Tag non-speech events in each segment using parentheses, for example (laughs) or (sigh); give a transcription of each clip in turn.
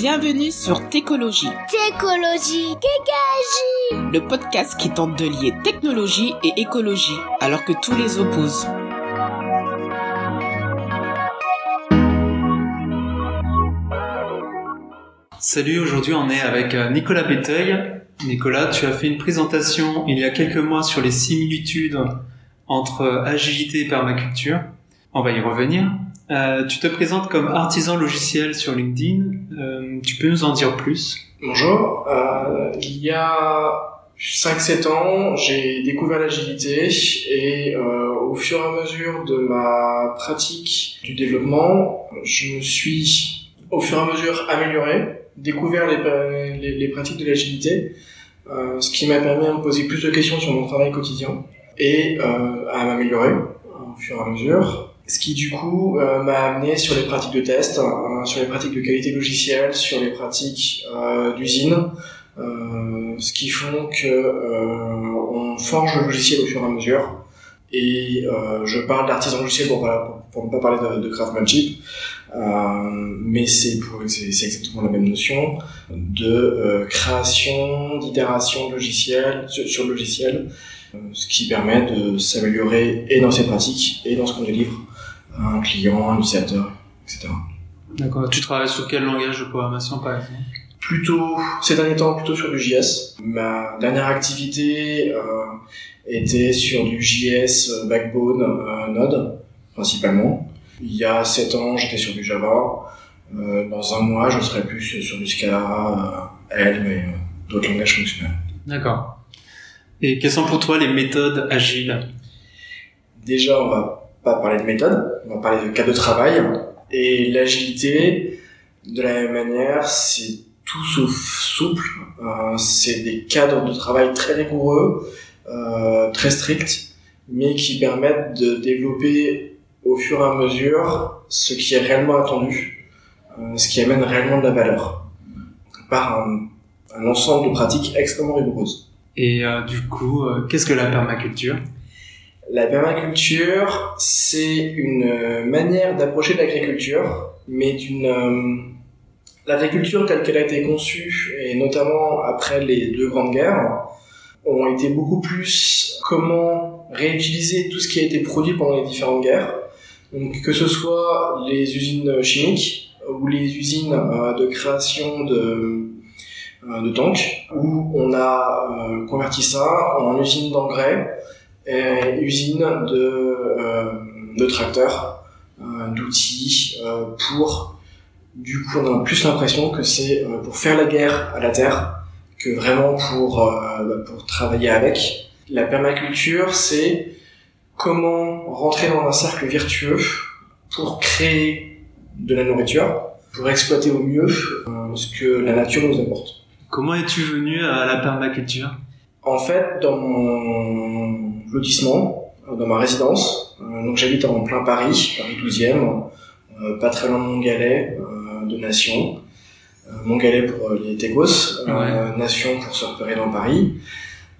Bienvenue sur Técologie, Técologie, Kékagie. le podcast qui tente de lier technologie et écologie, alors que tous les opposent. Salut, aujourd'hui on est avec euh, Nicolas Béteuil. Nicolas, tu as fait une présentation il y a quelques mois sur les similitudes entre euh, agilité et permaculture. On va y revenir. Euh, tu te présentes comme artisan logiciel sur LinkedIn. Euh, tu peux nous en dire plus? Bonjour, euh, il y a 5-7 ans, j'ai découvert l'agilité et euh, au fur et à mesure de ma pratique du développement, je me suis au fur et à mesure amélioré, découvert les, les, les pratiques de l'agilité, euh, ce qui m'a permis de me poser plus de questions sur mon travail quotidien et à m'améliorer au fur et à mesure. Ce qui du coup euh, m'a amené sur les pratiques de test, euh, sur les pratiques de qualité logicielle, sur les pratiques euh, d'usine, euh, ce qui font que on forge le logiciel au fur et à mesure. Et je parle d'artisan logiciel pour, ne pas parler de, de craftsmanship, mais c'est exactement la même notion de création, d'itération logicielle sur, le logiciel, ce qui permet de s'améliorer et dans ses pratiques et dans ce qu'on délivre un client, un utilisateur, etc. D'accord. Tu travailles sur quel langage de programmation par exemple? Plutôt ces derniers temps plutôt sur du JS. Ma dernière activité euh, était sur du JS euh, Backbone euh, Node principalement. Il y a 7 ans, j'étais sur du Java. Euh, dans un mois, je serai plus sur du Scala, euh, Elm et euh, d'autres langages fonctionnels. D'accord. Et quelles sont pour toi les méthodes agiles? Déjà, on va pas parler de méthode, on va parler de cas de travail. Et l'agilité, de la même manière, c'est tout sauf souple. Euh, c'est des cadres de travail très rigoureux, euh, très stricts, mais qui permettent de développer au fur et à mesure ce qui est réellement attendu, euh, ce qui amène réellement de la valeur, par un, ensemble de pratiques extrêmement rigoureuses. Et du coup, qu'est-ce que la permaculture? La permaculture, c'est une euh, manière d'approcher l'agriculture, mais d'une euh, l'agriculture telle qu'elle a été conçue, et notamment après les deux grandes guerres, ont été beaucoup plus comment réutiliser tout ce qui a été produit pendant les différentes guerres. Donc que ce soit les usines chimiques ou les usines euh, de création de, de tanks, où on a converti ça en usine d'engrais et usine de, euh, de tracteurs, euh, d'outils euh, pour du coup on a plus l'impression que c'est pour faire la guerre à la terre que vraiment pour euh, bah, pour travailler avec. La permaculture c'est comment rentrer dans un cercle vertueux pour créer de la nourriture, pour exploiter au mieux euh, ce que la nature nous apporte. Comment es-tu venu à la permaculture? En fait, dans mon lotissement, euh, dans ma résidence, euh, donc j'habite en plein Paris, Paris 12e, euh, pas très loin de Montgalais, euh, de Nation. Montgalais pour les Tégos, euh, Nation pour se repérer dans Paris.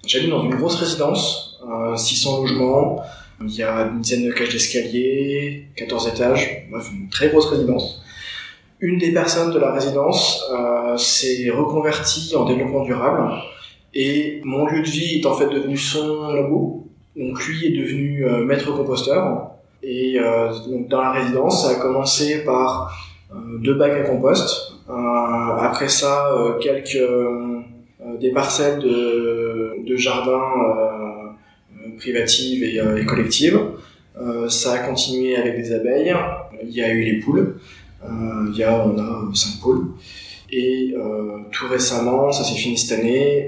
J'habite dans une grosse résidence, euh, 600 logements, il y a une dizaine de cages d'escalier, 14 étages, bref, une très grosse résidence. Une des personnes de la résidence euh, s'est reconvertie en développement durable et mon lieu de vie est en fait devenu son labo. Donc lui est devenu euh, maître composteur. Et euh, dans la résidence, ça a commencé par euh, deux bacs à compost. Après ça, quelques des parcelles de, de jardin euh, privatives et, collectives. Ça a continué avec des abeilles. Il y a eu les poules. Il y a, on a cinq poules. Et tout récemment, ça s'est fini cette année,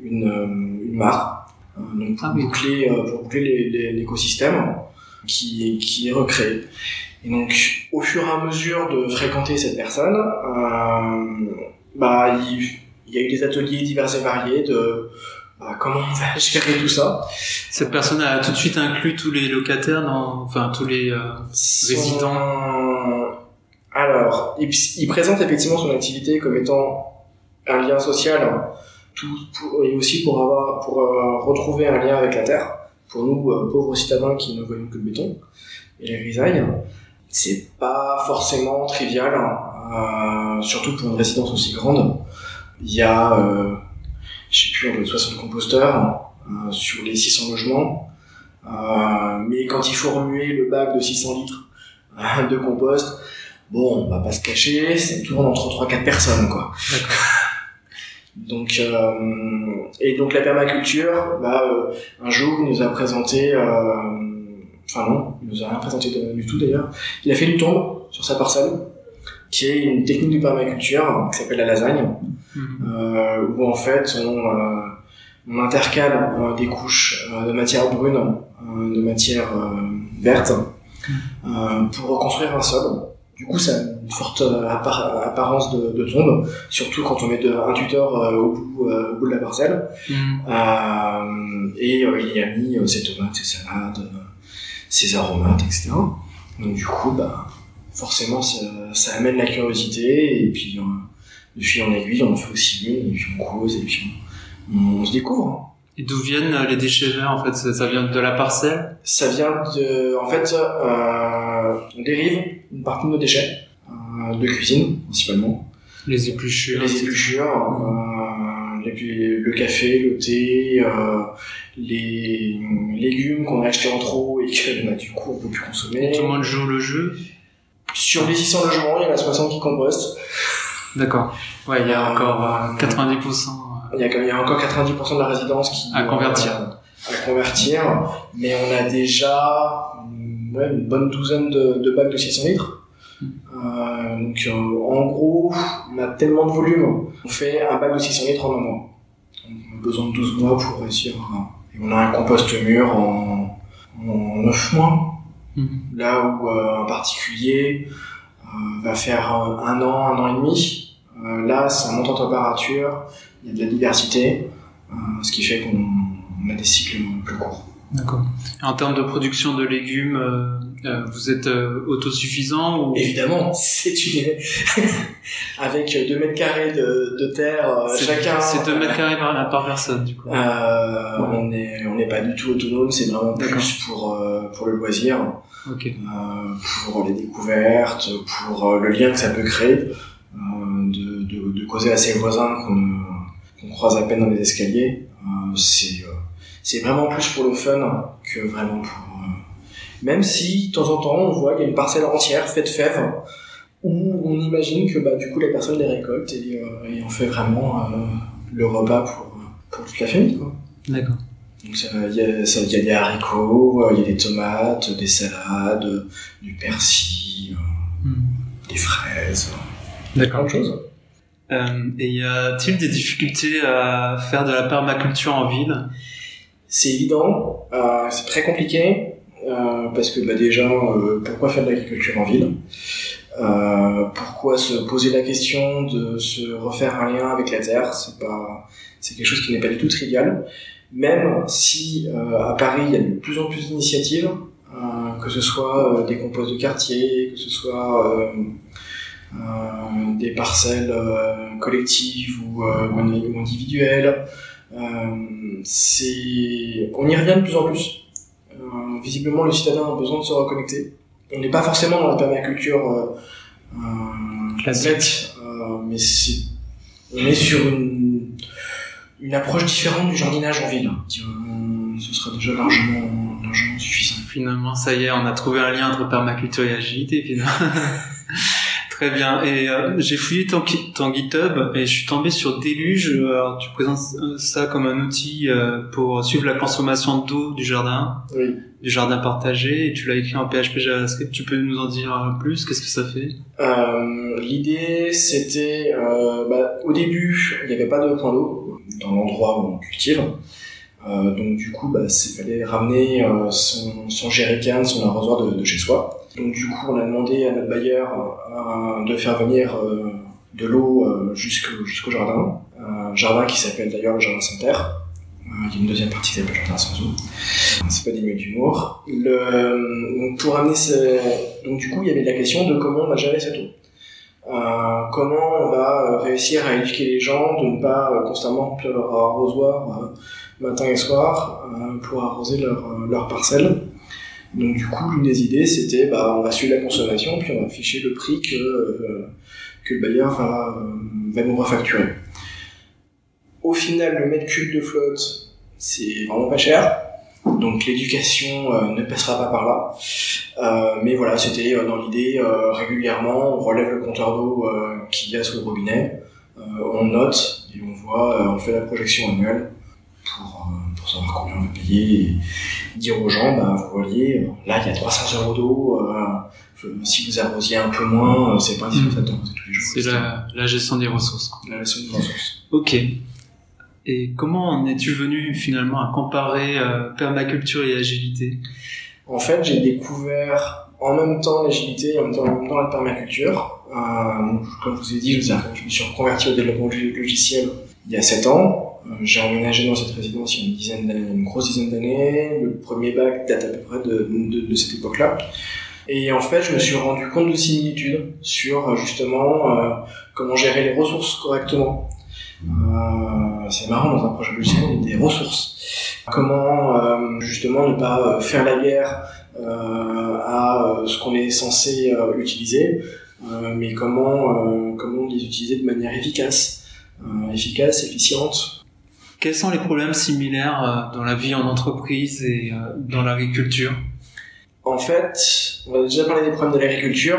une, mare, donc pour boucler, euh, pour boucler l'écosystème qui, qui est recréé. Et donc, au fur et à mesure de fréquenter cette personne, euh, bah, il, il y a eu des ateliers divers et variés de bah, comment on va (laughs) gérer tout ça. Cette personne a tout de suite inclus tous les locataires dans, enfin tous les. euh, Son- Alors, il, il présente effectivement son activité comme étant un lien social, hein, et aussi pour avoir, pour euh, retrouver un lien avec la terre. Pour nous, euh, pauvres citadins qui ne voyons que le béton et les grisailles, c'est pas forcément trivial. hein. surtout pour une résidence aussi grande. Il y a, euh, je sais plus, on doit 60 composteurs sur les 600 logements. mais quand il faut remuer le bac de 600 litres de compost, bon, on va pas se cacher, c'est tourne entre 3-4 personnes, quoi. Donc euh, et donc la permaculture, bah, euh, un jour il nous a présenté, euh, enfin non, il nous a rien présenté du tout d'ailleurs. Il a fait une tombe sur sa parcelle, qui est une technique de permaculture qui s'appelle la lasagne, mhm. où en fait on, on intercale des couches de matière brune, de matière verte, mhm. pour reconstruire un sol. Du coup, ça a une forte euh, apparence de, tombe, surtout quand on met un tuteur euh, au, bout, euh, au, bout, de la parcelle. Mm. et il y a mis ses tomates, ses salades, ses aromates, etc. Donc du coup, bah, forcément, ça, amène la curiosité, et puis de fil en aiguille, on en fait aussi une, et puis on cause, et puis on, se découvre. Et d'où viennent les déchets verts en fait? Ça, vient de la parcelle? Ça vient de, en fait, on dérive une partie de nos déchets euh, de cuisine principalement. Les épluchures. Les épluchures, euh, le café, le thé, euh, les légumes qu'on a achetés en trop et qu'on a du coup on peut plus consommer. tout le monde joue le jeu? Sur les 600 logements, il y en a 60 qui compostent. D'accord. Ouais, il y a encore 90%. Il y, a, il y a encore 90% de la résidence qui à convertir. à convertir, mais on a déjà ouais, une bonne douzaine de, de bacs de 600 litres. Euh, donc euh, en gros, on a tellement de volume, on fait un bac de 600 litres en un mois. On a besoin de 12 mois pour réussir. Et on a un compost mûr en, en 9 mois. Hmm. Là où euh, un particulier va faire un, an, un an et demi. Là, ça monte en température, il y a de la diversité, ce qui fait qu'on a des cycles plus courts. D'accord. En termes de production de légumes, euh, euh vous êtes euh, autosuffisant ou? Évidemment, (laughs) c'est une (laughs) avec 2 mètres carrés de, de terre euh, chacun. C'est 2 mètres carrés par, par personne du coup. Euh, On est on n'est pas du tout autonome, c'est vraiment plus pour pour le loisir, okay. pour les découvertes, pour le lien que ça peut créer, de, de, de, causer à ses voisins qu'on qu'on croise à peine dans les escaliers. c'est c'est vraiment plus pour le fun que vraiment pour. Euh, même si de temps en temps on voit qu'il y a une parcelle entière faite de fèves où on imagine que bah, du coup la personne les récolte et, euh, et on fait vraiment euh, le repas pour, pour toute la famille. Quoi. D'accord. Donc il y, y, a des haricots, il y a des tomates, des salades, du persil, hmm. des fraises, D'accord. plein de choses. Euh, et y a-t-il des difficultés à faire de la permaculture en ville? C'est évident, euh, c'est très compliqué, euh, parce que bah, déjà, euh, pourquoi faire de l'agriculture en ville? Euh, Pourquoi se poser la question de se refaire un lien avec la terre? C'est pas, c'est quelque chose qui n'est pas du tout trivial. Même si euh, à Paris il y a de plus en plus d'initiatives, que ce soit des composts de quartier, que ce soit des parcelles collectives ou, ou individuelles. Euh, c'est, on y revient de plus en plus. Euh, visiblement, le citadin a besoin de se reconnecter. On n'est pas forcément dans la permaculture euh, euh classique, mais c'est, on est sur une, une approche différente du jardinage en ville. Ce sera déjà largement, largement suffisant. Finalement, ça y est, on a trouvé un lien entre permaculture et agilité, finalement. (laughs) Très bien. Et euh, j'ai fouillé ton, ton, GitHub et je suis tombé sur Déluge. Alors, tu présentes ça comme un outil euh, pour suivre la consommation d'eau du jardin, oui. du jardin partagé. Et tu l'as écrit en PHP JavaScript. Tu peux nous en dire plus? Qu'est-ce que ça fait? Euh, L'idée, c'était euh, bah, au début, il n'y avait pas de point d'eau dans l'endroit où on cultive. Euh, donc du coup, bah, il fallait ramener euh, son, son jerrycan, son arrosoir de, chez soi. Donc du coup, on a demandé à notre bailleur euh, de faire venir de l'eau jusqu'au jardin. Un jardin qui s'appelle d'ailleurs le jardin sans terre. Il y a une deuxième partie qui s'appelle le jardin sans eau. C'est pas des mieux d'humour. Donc pour amener donc du coup, il y avait la question de comment on va gérer cette eau. Comment on va réussir à éduquer les gens de ne pas constamment remplir leur arrosoir matin et soir euh, pour arroser leur, euh, leur parcelle. Donc du coup, l'une des idées, c'était bah, on va suivre la consommation, puis on va afficher le prix que, euh, le bailleur va, va nous refacturer. Au final, le mètre cube de flotte, c'est vraiment pas cher. Donc l'éducation ne passera pas par là. Mais voilà, c'était dans l'idée, régulièrement, on relève le compteur d'eau qu'il y a sous le robinet, on note et on voit, on fait la projection annuelle pour, pour savoir combien on va payer et dire aux gens, bah, vous voyez, là il y a 300 euros d'eau, si vous arrosiez un peu moins, c'est pas indispensable de tous les jours. C'est la, la gestion des ressources. La gestion des ressources. Ok. Et comment en es-tu venu finalement à comparer euh, permaculture et agilité? En fait, j'ai découvert en même temps l'agilité et en même temps, la permaculture. Euh, comme je vous ai dit, je, me suis reconverti au développement logiciel il y a 7 ans. Euh, j'ai emménagé dans cette résidence il y a une, dizaine une grosse dizaine d'années. Le premier bac date à peu près de, cette époque-là. Et en fait, je me suis rendu compte de similitudes sur justement euh, comment gérer les ressources correctement. Euh, c'est marrant dans un projet logiciel, des ressources. Comment euh, justement ne pas euh, faire la guerre à ce qu'on est censé utiliser, mais comment comment les utiliser de manière efficace, efficace, efficiente. Quels sont les problèmes similaires dans la vie en entreprise et dans l'agriculture? En fait, on a déjà parlé des problèmes de l'agriculture.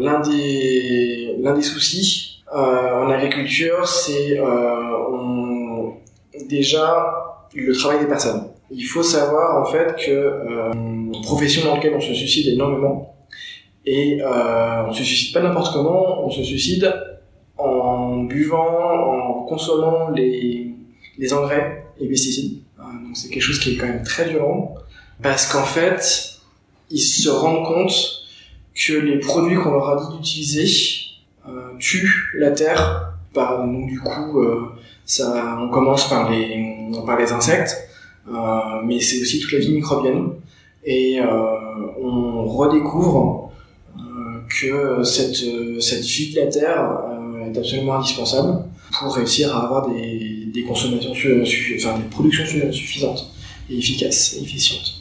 l'un des des soucis euh, en agriculture, c'est euh, déjà le travail des personnes. Il faut savoir en fait que euh, profession dans laquelle on se suicide énormément et euh, on se suicide pas n'importe comment, on se suicide en buvant, en consommant les, engrais et pesticides. Euh, donc c'est quelque chose qui est quand même très violent parce qu'en fait ils se rendent compte que les produits qu'on leur a dit d'utiliser euh, tue la terre. Par, donc du coup, euh, ça, on commence par les, par les insectes, mais c'est aussi toute la vie microbienne. Et on redécouvre que cette, cette vie de la terre est absolument indispensable pour réussir à avoir des, des consommations, enfin des productions suffisantes et efficaces efficientes.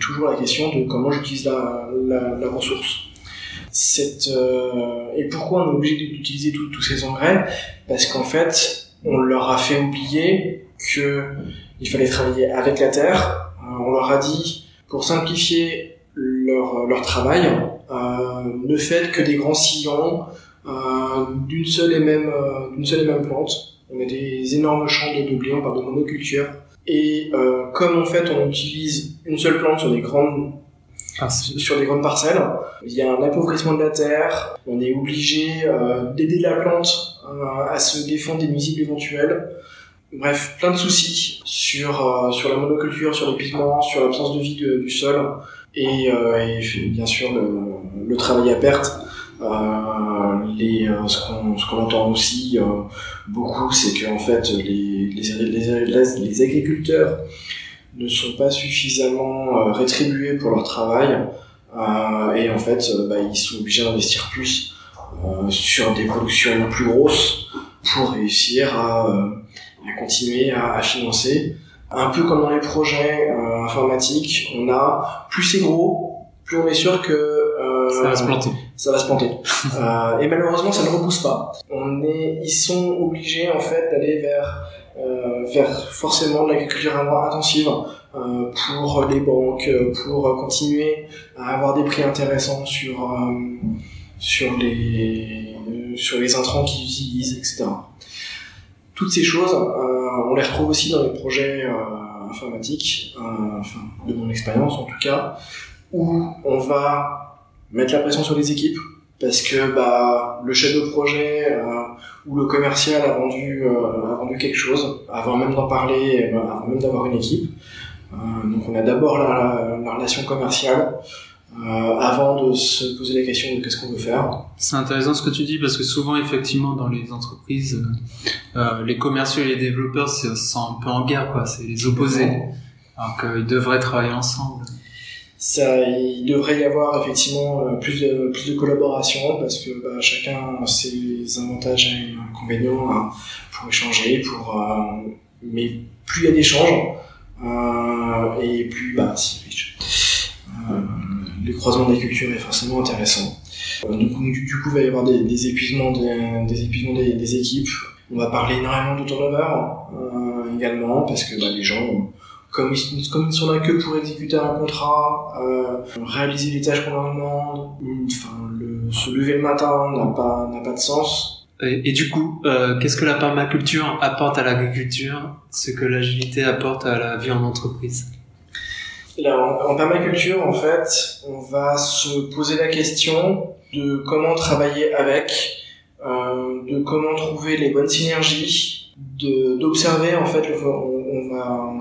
Toujours la question de comment j'utilise la, la, ressource cette euh, et pourquoi on est obligé d'utiliser tous ces engrais? Parce qu'en fait, on leur a fait oublier que il fallait travailler avec la terre. Euh, on leur a dit pour simplifier leur, leur travail, euh, ne faites que des grands sillons euh, d'une seule et même euh, d'une seule et même plante. On a des énormes champs de blé, on parle de monoculture. Et comme en fait on utilise une seule plante sur des grandes sur des grandes parcelles. Il y a un appauvrissement de la terre. On est obligé euh, d'aider la plante euh, à se défendre des nuisibles éventuels. Bref, plein de soucis sur euh, sur la monoculture, sur l'épuisement, sur l'absence de vie du sol et, et, bien sûr le, le, travail à perte. Ce qu'on ce qu'on entend aussi beaucoup, c'est que en fait les agriculteurs ne sont pas suffisamment euh, rétribués pour leur travail euh, et en fait euh, bah, ils sont obligés d'investir plus sur des productions plus grosses pour réussir à, continuer à, financer. Un peu comme dans les projets informatiques, on a plus c'est gros, plus on est sûr que ça va se planter. Ça va se planter. (laughs) euh, et malheureusement, ça ne repousse pas. On est, ils sont obligés en fait d'aller vers euh, vers forcément de l'agriculture intensive euh, pour les banques, pour continuer à avoir des prix intéressants sur sur les sur les intrants qu'ils utilisent, etc. Toutes ces choses, on les retrouve aussi dans les projets informatiques, enfin de mon expérience en tout cas, où on va mettre la pression sur les équipes parce que bah le chef de projet euh, ou le commercial a vendu euh, a vendu quelque chose avant même d'en parler euh, avant même d'avoir une équipe. Donc on a d'abord la, la, relation commerciale avant de se poser la question de qu'est-ce qu'on veut faire. C'est intéressant ce que tu dis parce que souvent effectivement dans les entreprises les commerciaux et les développeurs sont un peu en guerre quoi. C'est les opposés. Alors qu'ils devraient travailler ensemble ça, il devrait y avoir effectivement euh, plus de, plus de collaboration parce que bah, chacun a ses avantages et inconvénients hein, pour échanger, pour, euh, mais plus il y a d'échanges euh, et plus bah, si, euh, le croisement des cultures est forcément intéressant. Euh, du, du, coup, il va y avoir des, épuisements, des, épuisements des, équipes. On va parler énormément de turnover également parce que bah, les gens, comme ils, comme ils sont là que pour exécuter un contrat, euh, réaliser les tâches qu'on leur demande, enfin, le, se lever le matin n'a pas n'a pas de sens. Et, et du coup, euh, qu'est-ce que la permaculture apporte à l'agriculture, ce que l'agilité apporte à la vie en entreprise? Là, en, en permaculture, en fait, on va se poser la question de comment travailler avec, euh, de comment trouver les bonnes synergies, de d'observer en fait, le, on, on, va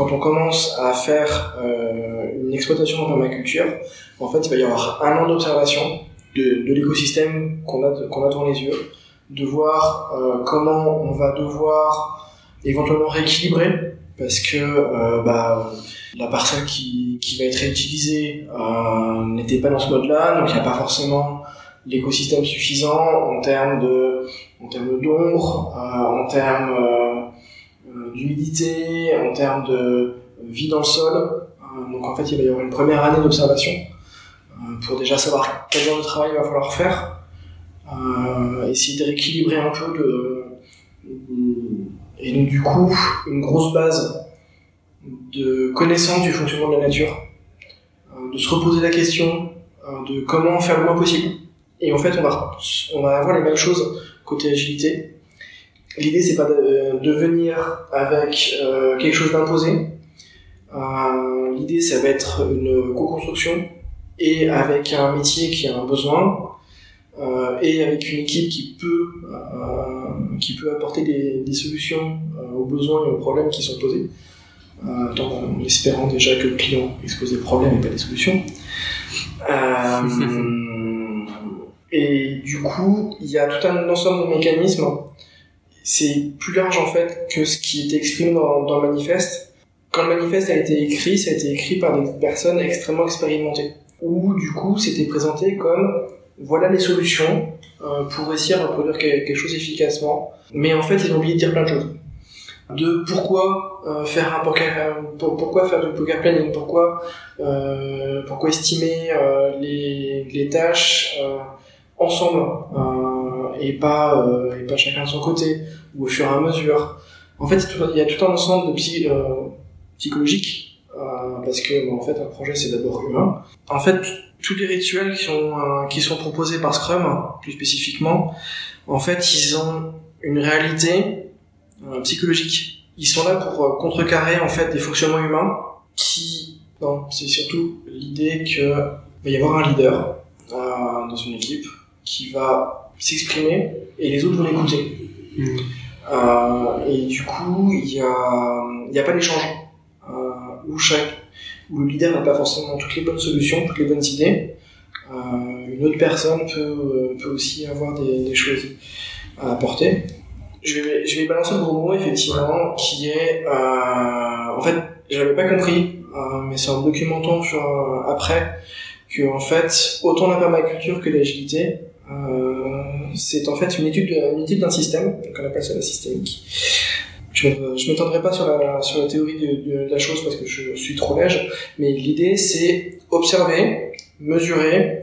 quand on commence à faire euh, une exploitation en permaculture, en fait, il va y avoir un an d'observation de, l'écosystème qu'on a devant les yeux, de voir euh, comment on va devoir éventuellement rééquilibrer parce que euh, bah, la parcelle qui, va être réutilisée n'était pas dans ce mode-là, donc il n'y a pas forcément l'écosystème suffisant en termes de en termes d'ombre, en termes d'humidité, en termes de vie dans le sol. Euh, donc en fait, il va y avoir une première année d'observation pour déjà savoir quel genre de travail il va falloir faire, essayer de rééquilibrer un peu et donc du coup une grosse base de connaissance du fonctionnement de la nature, de se reposer la question de comment faire le moins possible. Et en fait, on va, on va avoir les mêmes choses côté agilité. L'idée, c'est pas de, de, venir avec euh, quelque chose d'imposé. Euh, L'idée, ça va être une co-construction et avec un métier qui a un besoin euh, et avec une équipe qui peut qui peut apporter des, des solutions aux besoins et aux problèmes qui sont posés, en espérant déjà que le client expose des problèmes et pas des solutions. (laughs) Et du coup, il y a tout un ensemble de mécanismes. C'est plus large en fait que ce qui était exprimé dans, le manifeste. Quand le manifeste a été écrit, ça a été écrit par des personnes extrêmement expérimentées. Où du coup, c'était présenté comme voilà les solutions euh, pour réussir à produire quelque chose efficacement. Mais en fait, ils ont oublié de dire plein de choses. De pourquoi euh, faire un poker, pourquoi faire du poker planning, pourquoi euh, pourquoi estimer euh, les, les tâches euh, ensemble euh, et pas euh, et pas chacun de son côté ou au fur et à mesure. En fait, il y a tout un ensemble de psy, euh, psychologique euh, parce que bon, en fait un projet c'est d'abord humain. En fait, tous les rituels qui sont qui sont proposés par Scrum, plus spécifiquement, en fait, ils ont une réalité psychologique. Ils sont là pour contrecarrer en fait des fonctionnements humains qui non, c'est surtout l'idée que va y avoir un leader dans une équipe qui va s'exprimer et les autres vont l'écouter. Mmh. Euh, et du coup, il y a, y a pas d'échange euh, où chaque, où le leader n'a pas forcément toutes les bonnes solutions, toutes les bonnes idées. Euh, une autre personne peut, peut aussi avoir des, des, choses à apporter. Je vais, je vais balancer le gros mot effectivement, qui est, euh, en fait, j'avais pas compris, euh, mais c'est en documentant sur après que en fait, autant la permaculture que l'agilité, euh, c'est en fait une étude, une étude d'un système, qu'on appelle ça la systémique. Je ne m'étendrai pas sur la, sur la théorie de, de, de, la chose parce que je suis trop léger, mais l'idée c'est observer, mesurer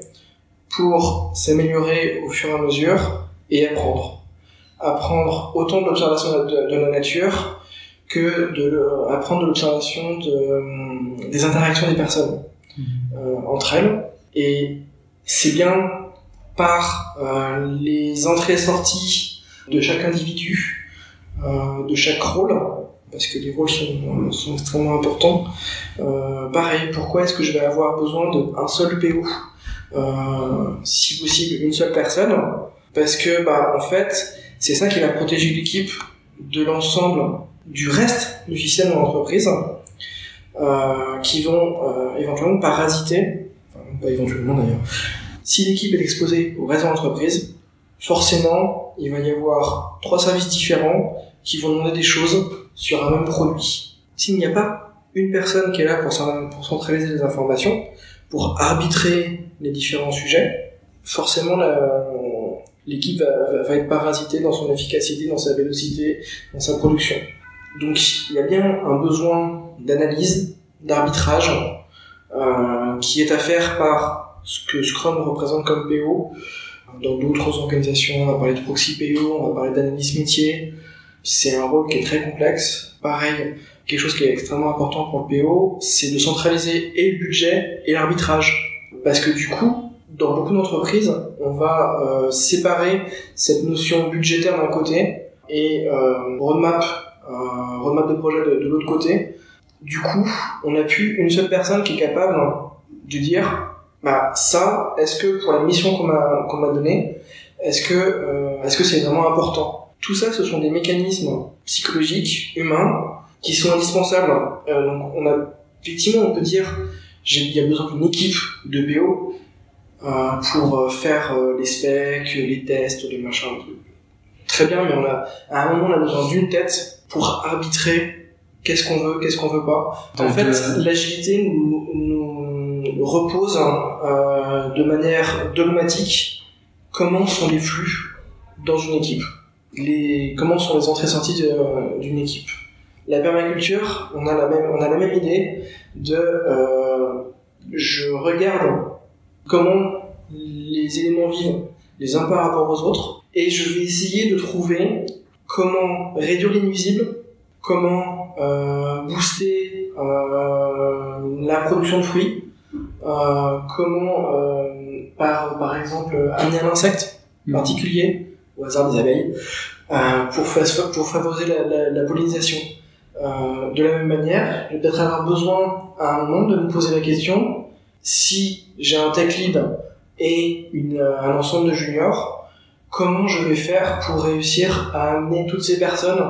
pour s'améliorer au fur et à mesure et apprendre. Apprendre autant de l'observation de, de, la nature que de apprendre de l'observation de, des interactions des personnes mmh. euh, entre elles. Et c'est bien par euh, les entrées et sorties de chaque individu, euh, de chaque rôle, parce que les rôles sont, extrêmement importants. Euh, pareil, pourquoi est-ce que je vais avoir besoin d'un seul PO Si possible, une seule personne? Parce que, bah, en c'est ça qui va protéger l'équipe de l'ensemble du reste du système de l'entreprise, qui vont éventuellement parasiter, pas éventuellement d'ailleurs, si l'équipe est exposée au reste de l'entreprise, forcément, il va y avoir trois services différents qui vont demander des choses sur un même produit. S'il n'y a pas une personne qui est là pour, centraliser les informations, pour arbitrer les différents sujets, forcément l'équipe va, être parasitée dans son efficacité, dans sa vélocité, dans sa production. Donc il y a bien un besoin d'analyse, d'arbitrage, euh, qui est à faire par ce que Scrum représente comme PO. Dans d'autres organisations, on va parler de proxy PO, on va parler d'analyse métier. C'est un rôle qui est très complexe. Pareil, quelque chose qui est extrêmement important pour le PO, c'est de centraliser et le budget et l'arbitrage. Parce que du coup, dans beaucoup d'entreprises, on va euh, séparer cette notion budgétaire d'un côté et euh, roadmap, euh, roadmap de projet de, de l'autre côté. Du coup, on n'a plus une seule personne qui est capable de dire, bah ça, est-ce que pour la mission qu'on m'a qu'on m'a donnée, est-ce que euh, est-ce que c'est vraiment important? Tout ça, ce sont des mécanismes psychologiques, humains, qui sont indispensables. Euh, donc, on a effectivement, on peut dire, il y a besoin d'une équipe de BO euh, pour euh, faire euh, les specs, les tests, les machins. Très bien, mais on a, à un moment, on a besoin d'une tête pour arbitrer qu'est-ce qu'on veut, qu'est-ce qu'on veut pas. en fait, l'agilité nous, nous repose euh, de manière dogmatique comment sont les flux dans une équipe, comment sont les entrées-sorties de- d'une équipe. La permaculture, on a la même, idée de, euh, je regarde comment les éléments vivent les uns par rapport aux autres, et je vais essayer de trouver comment réduire les nuisibles, comment euh, booster euh, la production de fruits, euh, comment euh, par, par exemple amener un insecte particulier, au hasard des abeilles, euh, pour, fa- pour favoriser la, la, la pollinisation. Euh, de la même manière, je vais peut-être avoir besoin à un moment de me poser la question si j'ai un tech lead et une, euh, un ensemble de juniors, comment je vais faire pour réussir à amener toutes ces personnes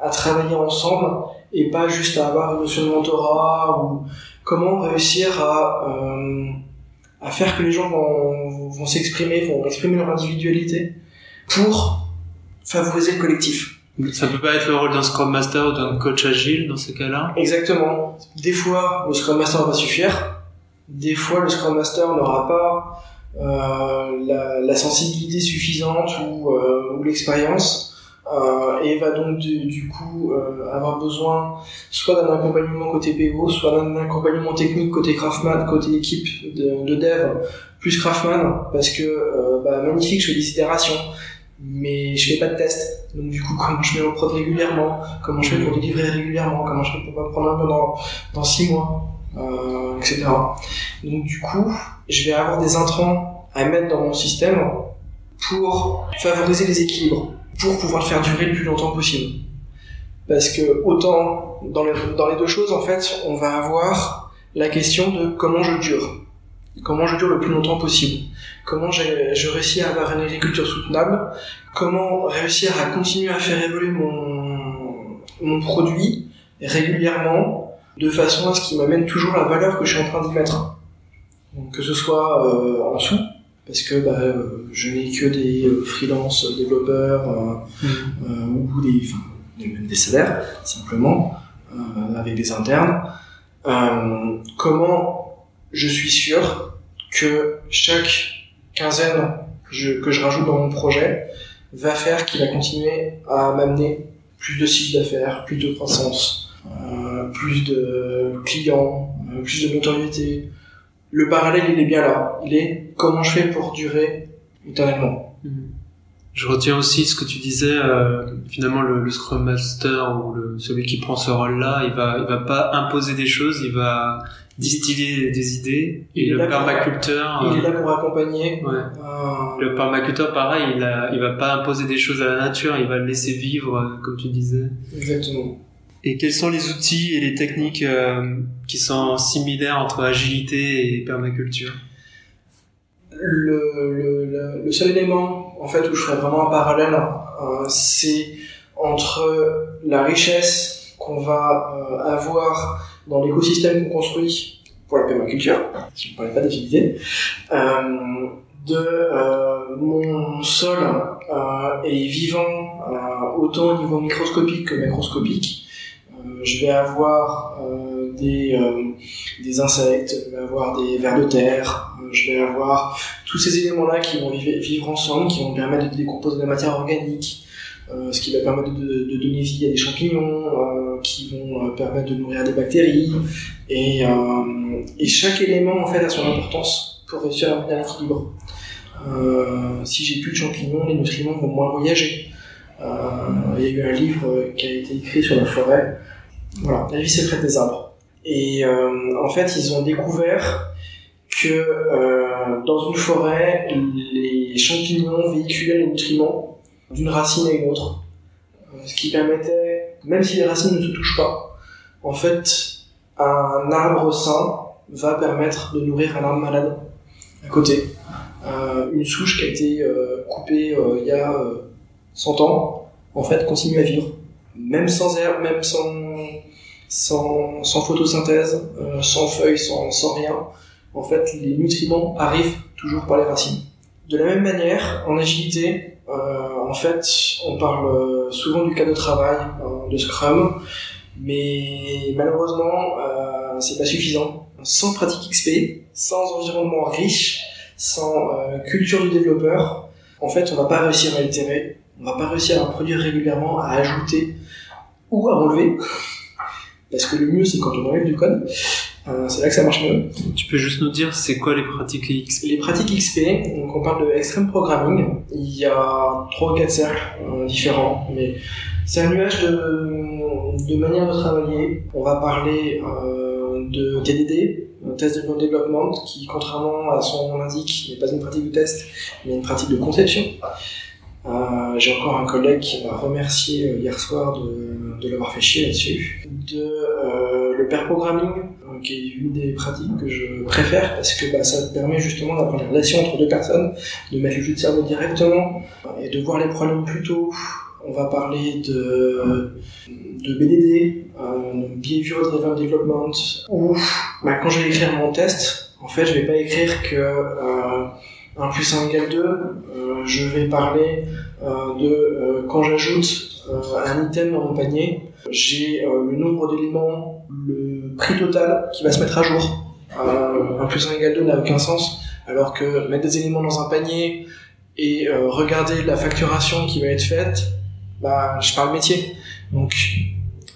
à travailler ensemble et pas juste à avoir une notion de mentorat ou comment réussir à, euh, à faire que les gens vont, vont s'exprimer, vont exprimer leur individualité pour favoriser le collectif. Ça peut pas être le rôle d'un Scrum Master ou d'un coach agile dans ces cas-là? Exactement. Des fois, le Scrum Master va suffire. Des fois, le Scrum Master n'aura pas euh, la, la sensibilité suffisante ou, euh, ou l'expérience euh, et va donc du, coup euh, avoir besoin soit d'un accompagnement côté PO, soit d'un accompagnement technique côté Craftman, côté équipe de, de dev plus Craftman parce que euh, bah, magnifique, je fais des itérations mais je fais pas de test. Donc du coup, (laughs) comment je mets en prod régulièrement, comment je fais pour délivrer régulièrement, comment je fais pour pas prendre un peu dans, dans six mois, euh, etc. Donc du coup, je vais avoir des intrants à mettre dans mon système pour favoriser les équilibres, pour pouvoir le faire durer le plus longtemps possible. Parce que autant dans les, deux choses, en fait, on va avoir la question de comment je dure. Comment je dure le plus longtemps possible. Comment je réussis à avoir une agriculture soutenable. Comment réussir à continuer à faire évoluer mon, mon produit régulièrement de façon à ce qu'il m'amène toujours la valeur que je suis en train d'y mettre. Que ce soit euh, en sous, parce que bah, euh, je n'ai que des euh, freelance développeurs euh, euh, ou des, enfin, même des salaires simplement euh, avec des internes. Euh, comment je suis sûr que chaque quinzaine je- que je rajoute dans mon projet va faire qu'il va continuer à m'amener plus de chiffre d'affaires, plus de croissance, euh, plus de clients, euh, plus de notoriété. Le parallèle, il est bien là. Il est comment je fais pour durer éternellement. Je retiens aussi ce que tu disais, euh, finalement le, le Scrum Master ou le, celui qui prend ce rôle-là, il va, il va pas imposer des choses, il va distiller des idées. Il Et est le là pour- permaculteur, Il est euh, là pour accompagner. ouais. euh, le permaculteur, pareil, il, a, il va pas imposer des choses à la nature, il va le laisser vivre, euh, comme tu disais. exactement. Et quels sont les outils et les techniques euh, qui sont similaires entre agilité et permaculture? Le, seul élément en fait où je ferais vraiment un parallèle, euh, c'est entre la richesse qu'on va euh, avoir dans l'écosystème qu'on construit pour la permaculture, si je ne parlais pas d'agilité, de mon sol est vivant autant au niveau microscopique que macroscopique. Euh, je vais avoir euh, des, euh, des insectes, je vais avoir des vers de terre, je vais avoir tous ces éléments-là qui vont vivre, ensemble, qui vont permettre de décomposer la matière organique, ce qui va permettre de, donner vie à des champignons, qui vont permettre de nourrir des bactéries. Et, et chaque élément en fait a son importance pour réussir à maintenir l'équilibre. Si j'ai plus de champignons, les nutriments vont moins voyager. Il y a eu un livre qui a été écrit sur la forêt. Voilà, la vie secrète des arbres. Et euh, en fait, ils ont découvert que euh, dans une forêt, les champignons véhiculaient les nutriments d'une racine à une autre. Euh, ce qui permettait, même si les racines ne se touchent pas, en fait, un arbre sain va permettre de nourrir un arbre malade à côté. Une souche qui a été coupée il y a 100 ans, en fait, continue à vivre. Même sans air, même sans, sans, photosynthèse, sans feuilles, sans, rien. En fait, les nutriments arrivent toujours par les racines. De la même manière, en agilité, en fait, on parle souvent du cas de travail, de Scrum, mais malheureusement, c'est pas suffisant. Sans pratique XP, sans environnement riche, sans euh, culture du développeur, en fait, on va pas réussir à itérer, on va pas réussir à produire régulièrement, à ajouter ou à enlever. Parce que le mieux, c'est quand on enlève du code. Euh, c'est là que ça marche mieux. Tu peux juste nous dire, c'est quoi les pratiques XP Les pratiques XP, donc on parle de extreme programming. Il y a trois ou quatre cercles euh, différents, mais c'est un nuage de, de manière de travailler. On va parler euh, de TDD, test de développement, qui contrairement à son nom l'indique, n'est pas une pratique de test, mais une pratique de conception. Euh, J'ai encore un collègue qui m'a remercié euh, hier soir de, de l'avoir fait chier là-dessus. De euh, le pair programming, euh, qui est une des pratiques que je préfère parce que bah, ça permet justement d'avoir des relations entre deux personnes, de mettre le jeu de cerveau directement et de voir les problèmes plus tôt. On va parler de, de BDD, euh, Behavior Driven Development, où bah, quand je vais écrire mon test, en fait, je vais pas écrire que euh, 1 plus 1 égale 2, euh, je vais parler euh, de euh, quand j'ajoute un item dans mon panier, j'ai le nombre d'éléments, le prix total qui va se mettre à jour. 1 plus 1 égale 2 n'a aucun sens, alors que mettre des éléments dans un panier et regarder la facturation qui va être faite, bah, je parle métier. Donc,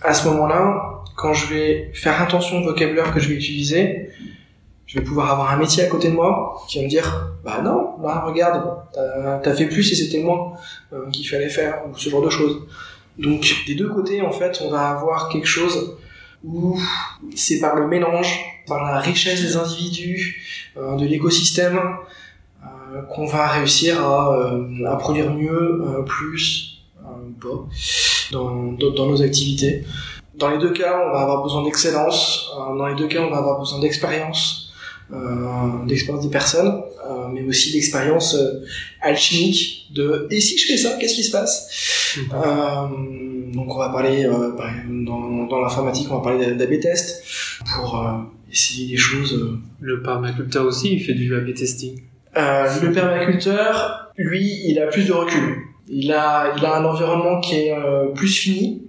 à ce moment-là, quand je vais faire attention au vocabulaire que je vais utiliser, je vais pouvoir avoir un métier à côté de moi qui va me dire bah non là regarde t'as as fait plus et c'était moins euh, qu'il fallait faire ou ce genre de choses. Donc des deux côtés en fait on va avoir quelque chose où c'est par le mélange par la richesse des individus euh, de l'écosystème euh, qu'on va réussir à, euh, à produire mieux plus pas dans, dans, nos activités. Dans les deux cas, on va avoir besoin d'excellence. Dans les deux cas, on va avoir besoin d'expérience. euh, d'expérience des personnes, euh, mais aussi d'expérience euh, alchimique de et si je fais ça, qu'est-ce qui se passe? Euh, Donc on va parler dans, dans l'informatique, on va parler d'AB test pour essayer des choses. Le permaculteur aussi, il fait du AB testing. le permaculteur, lui, il a plus de recul. Il a, il a un environnement qui est plus fini,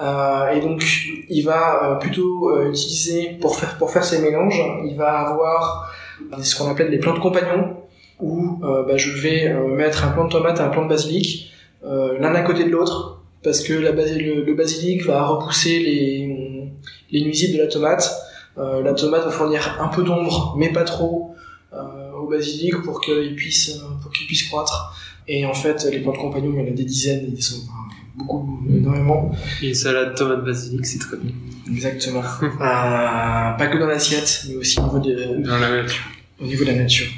euh, et donc, il va euh, plutôt euh, utiliser pour faire pour faire ses mélanges, il va avoir ce qu'on appelle des plantes compagnons, où bah, je vais mettre un plant de tomate et un plant de basilic l'un à côté de l'autre, parce que la le, le, basilic va repousser les, les nuisibles de la tomate. la tomate va fournir un peu d'ombre, mais pas trop, au basilic pour qu'il puisse pour qu'il puisse croître. Et en fait, les plantes compagnons, il y en a des dizaines, ils sont beaucoup, énormément. une salade tomate basilic, c'est très bien. Exactement. (laughs) euh, pas que dans l'assiette, mais aussi au niveau de, dans la nature. Au niveau de la nature.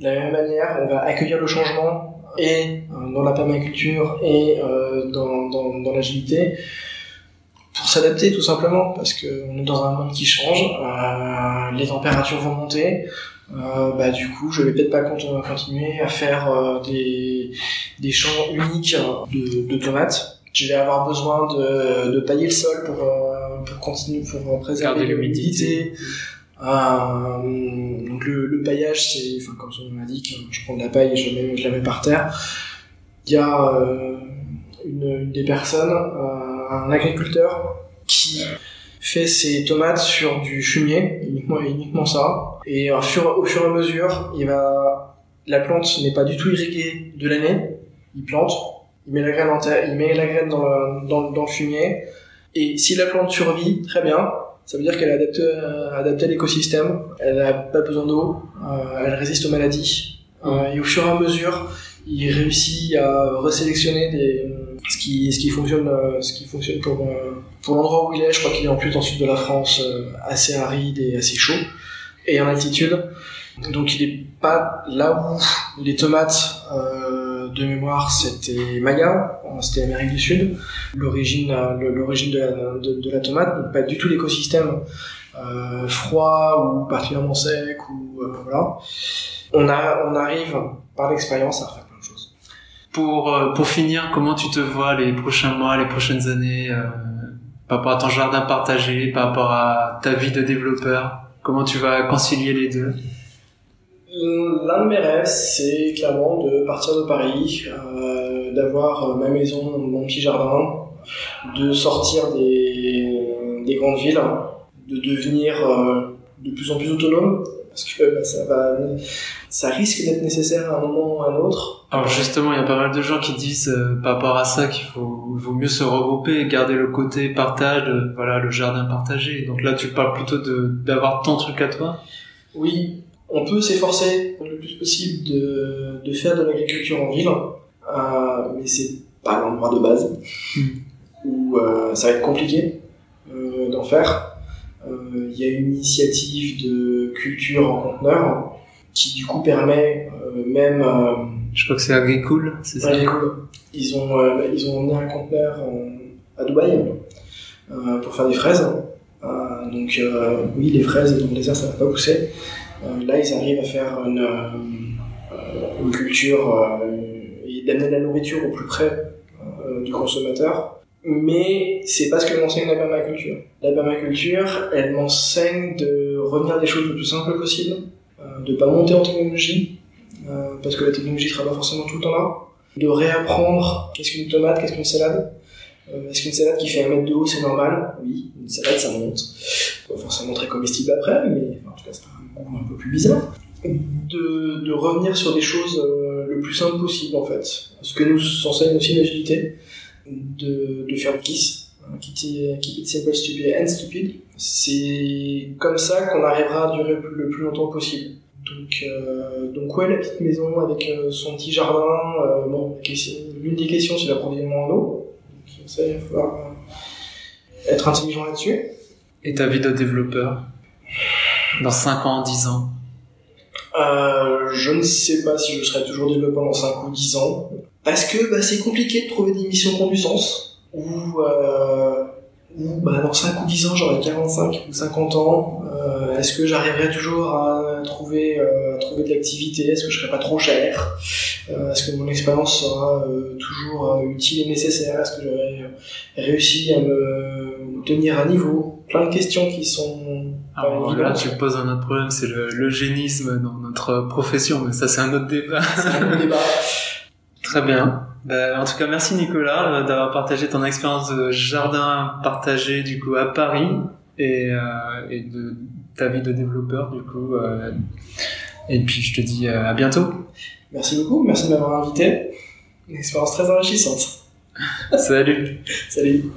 De la même manière, on va accueillir le changement et euh, dans la permaculture et euh, dans, dans, dans l'agilité pour s'adapter tout simplement parce qu'on est dans un monde qui change, les températures vont monter, bah du coup je vais peut-être pas continuer à faire euh, des, des champs uniques de, de, tomates. Je vais avoir besoin de, de pailler le sol pour, euh, pour continuer pour préserver l'humidité. Euh, donc le, le paillage c'est, enfin comme son nom l'indique, je prends de la paille et je, mets, je la mets par terre. Il y a une, une, des personnes, un agriculteur qui fait ses tomates sur du fumier, uniquement, uniquement ça. Et au fur, au fur et à mesure, il va, la plante n'est pas du tout irriguée de l'année. Il plante, il met la graine en terre, il met la graine dans le, dans, dans le fumier. Et si la plante survit, très bien. Ça veut dire qu'elle est adaptée, adaptée à l'écosystème, elle n'a pas besoin d'eau, euh, elle résiste aux maladies. Euh, et au fur et à mesure, il réussit à resélectionner des, ce qui, ce qui fonctionne, euh, ce qui fonctionne pour, euh, pour l'endroit où il est. Je crois qu'il est en plus dans le sud de la France, euh, assez aride et assez chaud, et en altitude. Donc il est pas là où les tomates euh, de mémoire c'était Maya, c'était Amérique du Sud, l'origine l'origine de, la, de, la tomate, donc pas du tout l'écosystème euh, froid ou particulièrement sec ou voilà. On a on arrive par l'expérience à faire. Pour pour finir, comment tu te vois les prochains mois, les prochaines années par rapport à ton jardin partagé, par rapport à ta vie de développeur Comment tu vas concilier les deux? L'un de mes rêves, c'est clairement de partir de Paris, euh, d'avoir ma maison, mon petit jardin, de sortir des, des grandes villes, de devenir euh, de plus en plus autonome, parce que ça va, ça risque d'être nécessaire à un moment ou à un autre. Alors justement, il y a pas mal de gens qui disent euh, par rapport à ça qu'il faut, vaut mieux se regrouper et garder le côté partage, euh, voilà, le jardin partagé. Donc là, tu parles plutôt de d'avoir ton truc à toi. Oui, on peut s'efforcer le plus possible de, de faire de l'agriculture en ville, euh, mais c'est pas l'endroit de base hmm. où euh, ça va être compliqué euh, d'en faire. Il y a une initiative de culture en conteneur qui du coup permet même. Je crois que c'est Agricool, c'est ça. Agricool. Ils ont ils ont emmené un conteneur à Dubaï pour faire des fraises. donc oui, les fraises dans le désert ça va pas pousser. Euh, là, ils arrivent à faire une, euh, culture euh, et d'amener la nourriture au plus près du consommateur. Mais c'est pas ce que m'enseigne la permaculture. La permaculture, elle m'enseigne de revenir des choses le plus simple possible, de pas monter en technologie, parce que la technologie sera pas forcément tout le temps là, de réapprendre qu'est-ce qu'une tomate, qu'est-ce qu'une salade? Est-ce qu'une salade qui fait un mètre de haut, c'est normal? Oui, une salade, ça monte. Pas forcément très comestible après, mais en tout cas, c'est un peu plus bizarre, de, revenir sur des choses euh, le plus simple possible en fait. Ce que nous enseigne aussi l'agilité, de, de faire le kiss, hein, it simple, stupid and stupid. C'est comme ça qu'on arrivera à durer le plus longtemps possible. Donc, euh, donc ouais, la petite maison avec euh, son petit jardin. Euh, bon, l'une des questions, c'est l'approvisionnement en eau. Donc, ça, il va falloir être intelligent là-dessus. Et ta vie de développeur dans 5 ans, 10 ans? Euh, Je ne sais pas si je serai toujours développeur dans 5 ou 10 ans. Parce que bah, c'est compliqué de trouver des missions qui ont du sens. Ou, ou bah, dans 5 ou 10 ans, j'aurai 45 ou 50 ans. Euh, Est-ce que j'arriverai toujours à trouver, euh, à trouver de l'activité? Est-ce que je serai pas trop cher? Euh, Est-ce que mon expérience sera toujours utile et nécessaire? Est-ce que j'aurai réussi à me tenir à niveau? Plein de questions qui sont alors là, tu poses un autre problème, c'est l'eugénisme dans notre profession, mais ça, c'est un autre débat. C'est un autre débat. (laughs) Très bien. Ben, en tout cas, merci Nicolas euh, d'avoir partagé ton expérience de jardin partagé du coup à Paris et, euh, et de ta vie de développeur du coup. Euh, et puis je te dis euh, à bientôt. Merci beaucoup, merci de m'avoir invité. Une expérience très enrichissante. (laughs) Salut. Salut.